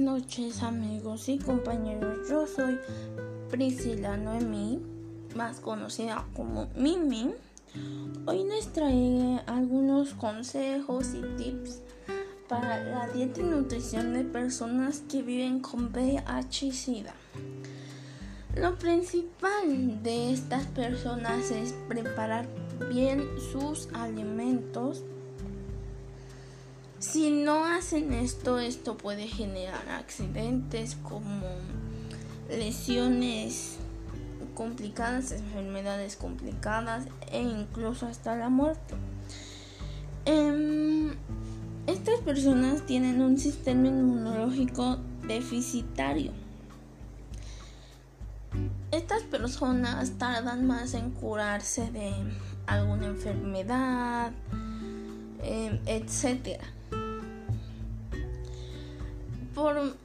noches amigos y compañeros, yo soy Priscila Noemí, más conocida como Mimi. Hoy les traeré algunos consejos y tips para la dieta y nutrición de personas que viven con VIH y SIDA. Lo principal de estas personas es preparar bien sus alimentos si no hacen esto, esto puede generar accidentes como lesiones complicadas, enfermedades complicadas e incluso hasta la muerte. Em, estas personas tienen un sistema inmunológico deficitario. Estas personas tardan más en curarse de alguna enfermedad, eh, etcétera por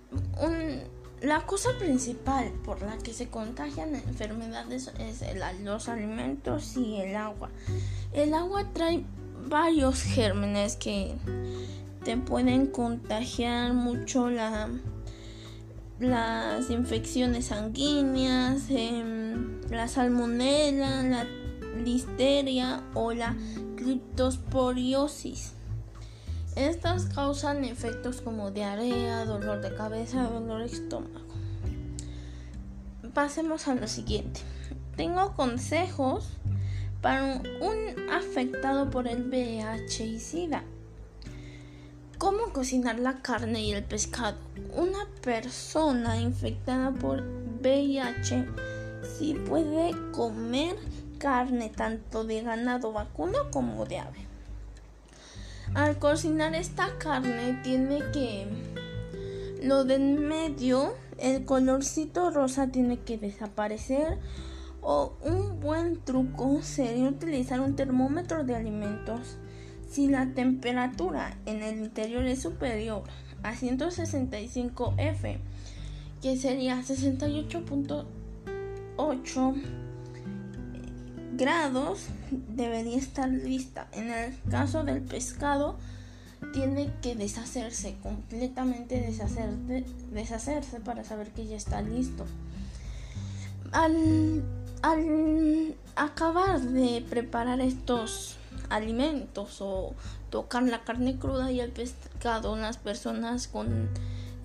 la cosa principal por la que se contagian enfermedades es los alimentos y el agua. El agua trae varios gérmenes que te pueden contagiar mucho la, las infecciones sanguíneas, em, la salmonela, la listeria o la criptosporiosis. Estas causan efectos como diarrea, dolor de cabeza, dolor de estómago. Pasemos a lo siguiente. Tengo consejos para un afectado por el VIH y SIDA. ¿Cómo cocinar la carne y el pescado? Una persona infectada por VIH sí puede comer carne tanto de ganado vacuno como de ave. Al cocinar esta carne tiene que lo del medio, el colorcito rosa tiene que desaparecer. O un buen truco sería utilizar un termómetro de alimentos. Si la temperatura en el interior es superior a 165 F, que sería 68.8 grados debería estar lista. En el caso del pescado, tiene que deshacerse, completamente deshacerse para saber que ya está listo. Al, al acabar de preparar estos alimentos o tocar la carne cruda y el pescado, las personas con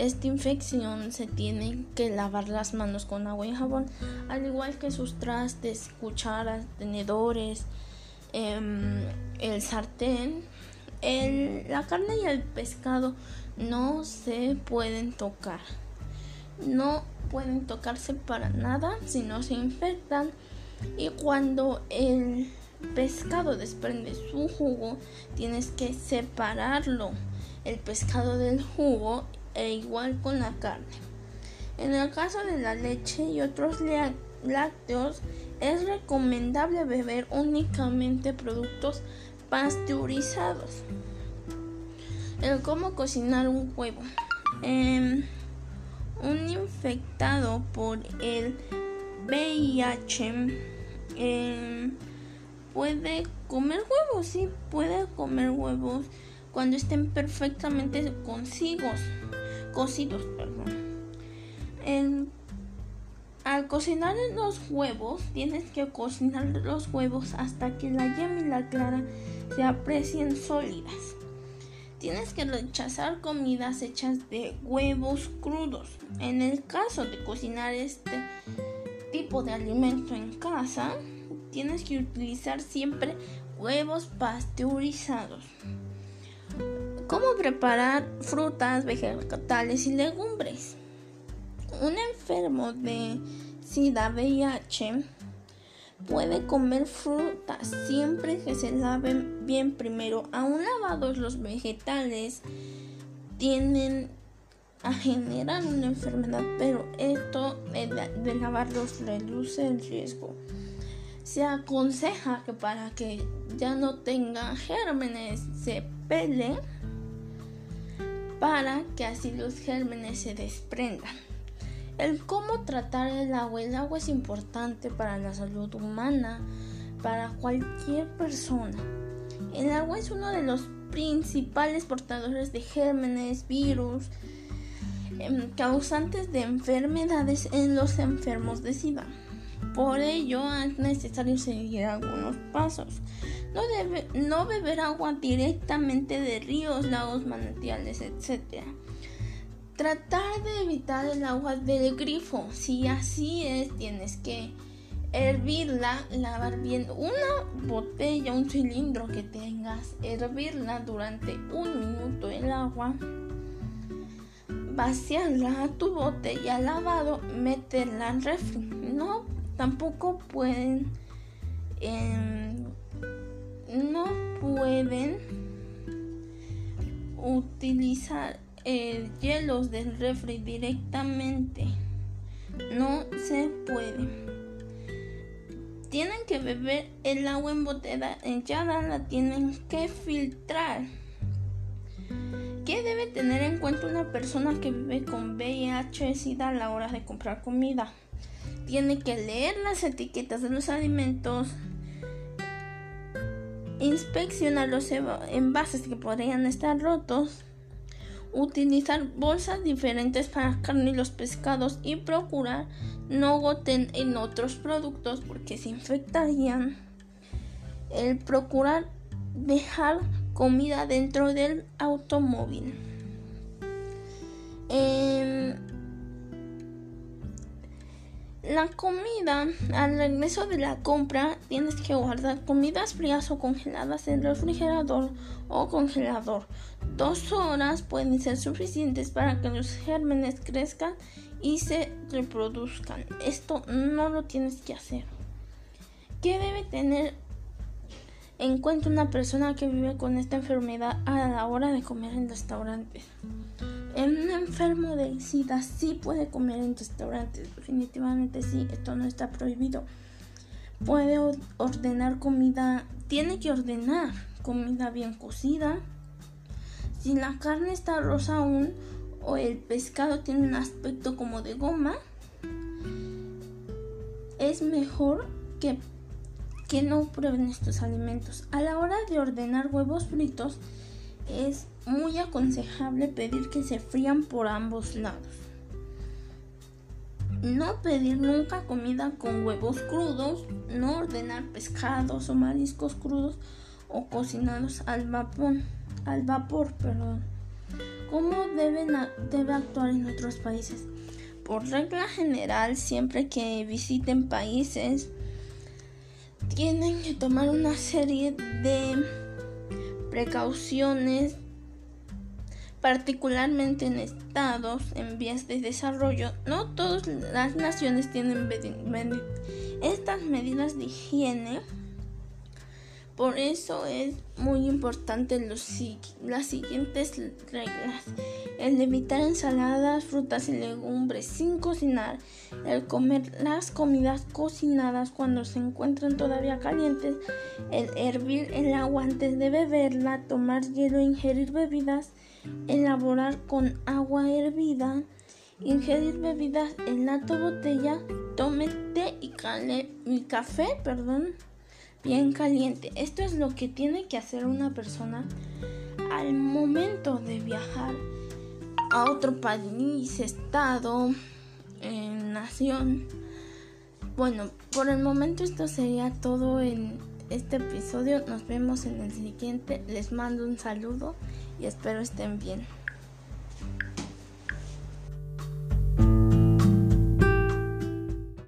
esta infección se tienen que lavar las manos con agua y jabón, al igual que sus trastes, cucharas, tenedores, em, el sartén. la carne y el pescado no se pueden tocar. No pueden tocarse para nada si no se infectan. Y cuando el pescado desprende su jugo, tienes que separarlo el pescado del jugo e igual con la carne. En el caso de la leche y otros lácteos, es recomendable beber únicamente productos pasteurizados. El cómo cocinar un huevo. Em, un infectado por el VIH em, puede comer huevos, sí, puede comer huevos cuando estén perfectamente consigos cocidos, perdón. al cocinar los huevos, tienes que cocinar los huevos hasta que la yema y la clara se aprecien sólidas. Tienes que rechazar comidas hechas de huevos crudos. En el caso de cocinar este tipo de alimento en casa, tienes que utilizar siempre huevos pasteurizados. ¿Cómo preparar frutas, vegetales y legumbres? Un enfermo de SIDA VIH puede comer frutas siempre que se laven bien primero. Aún lavados los vegetales tienden a generar una enfermedad, pero esto de lavarlos reduce el riesgo. Se aconseja que para que ya no tenga gérmenes se pele para que así los gérmenes se desprendan. El cómo tratar el agua. El agua es importante para la salud humana, para cualquier persona. El agua es uno de los principales portadores de gérmenes, virus. em, causantes de enfermedades en los enfermos de SIDA. Por ello es necesario seguir algunos pasos. No, debe, no beber agua directamente de ríos, lagos, manantiales, etc. Tratar de evitar el agua del grifo. Si así es, tienes que hervirla, lavar bien una botella, un cilindro que tengas, hervirla durante un minuto en agua, vaciarla a tu botella lavado, meterla en refri. No, tampoco pueden, em, no pueden utilizar eh, hielos del refri directamente. No se puede tienen que beber el agua embotellada, la tienen que filtrar. ¿Qué debe tener en cuenta una persona que vive con VIH SIDA a la hora de comprar comida? Tiene que leer las etiquetas de los alimentos, inspeccionar los envases que podrían estar rotos, utilizar bolsas diferentes para carne y los pescados y procurar no goten en otros productos porque se infectarían. El procurar dejar comida dentro del automóvil. La comida, al regreso de la compra, tienes que guardar comidas frías o congeladas en refrigerador o congelador. Dos horas pueden ser suficientes para que los gérmenes crezcan y se reproduzcan. Esto no lo tienes que hacer. ¿Qué debe tener en cuenta una persona que vive con esta enfermedad a la hora de comer en restaurantes? Un enfermo de SIDA sí puede comer en restaurantes, definitivamente sí, esto no está prohibido. Puede ordenar comida, tiene que ordenar comida bien cocida. Si la carne está rosa aún o el pescado tiene un aspecto como de goma, es mejor que, que no prueben estos alimentos. A la hora de ordenar huevos fritos, es muy aconsejable pedir que se frían por ambos lados. No pedir nunca comida con huevos crudos, no ordenar pescados o mariscos crudos o cocinados al vapor, al vapor, perdón. ¿Cómo deben debe actuar en otros países? Por regla general, siempre que visiten países, tienen que tomar una serie de precauciones, particularmente en estados en vías de desarrollo. No todas las naciones tienen estas medidas de higiene. Por eso es muy importante las siguientes reglas. El evitar ensaladas, frutas y legumbres sin cocinar. El comer las comidas cocinadas cuando se encuentran todavía calientes. El hervir el agua antes de beberla. Tomar hielo e ingerir bebidas. Elaborar con agua hervida. Ingerir bebidas en la botella. Tome té y, y café, perdón bien caliente. Esto es lo que tiene que hacer una persona al momento de viajar a otro país, estado, nación. Bueno, por el momento esto sería todo en este episodio. Nos vemos en el siguiente. Les mando un saludo y espero estén bien.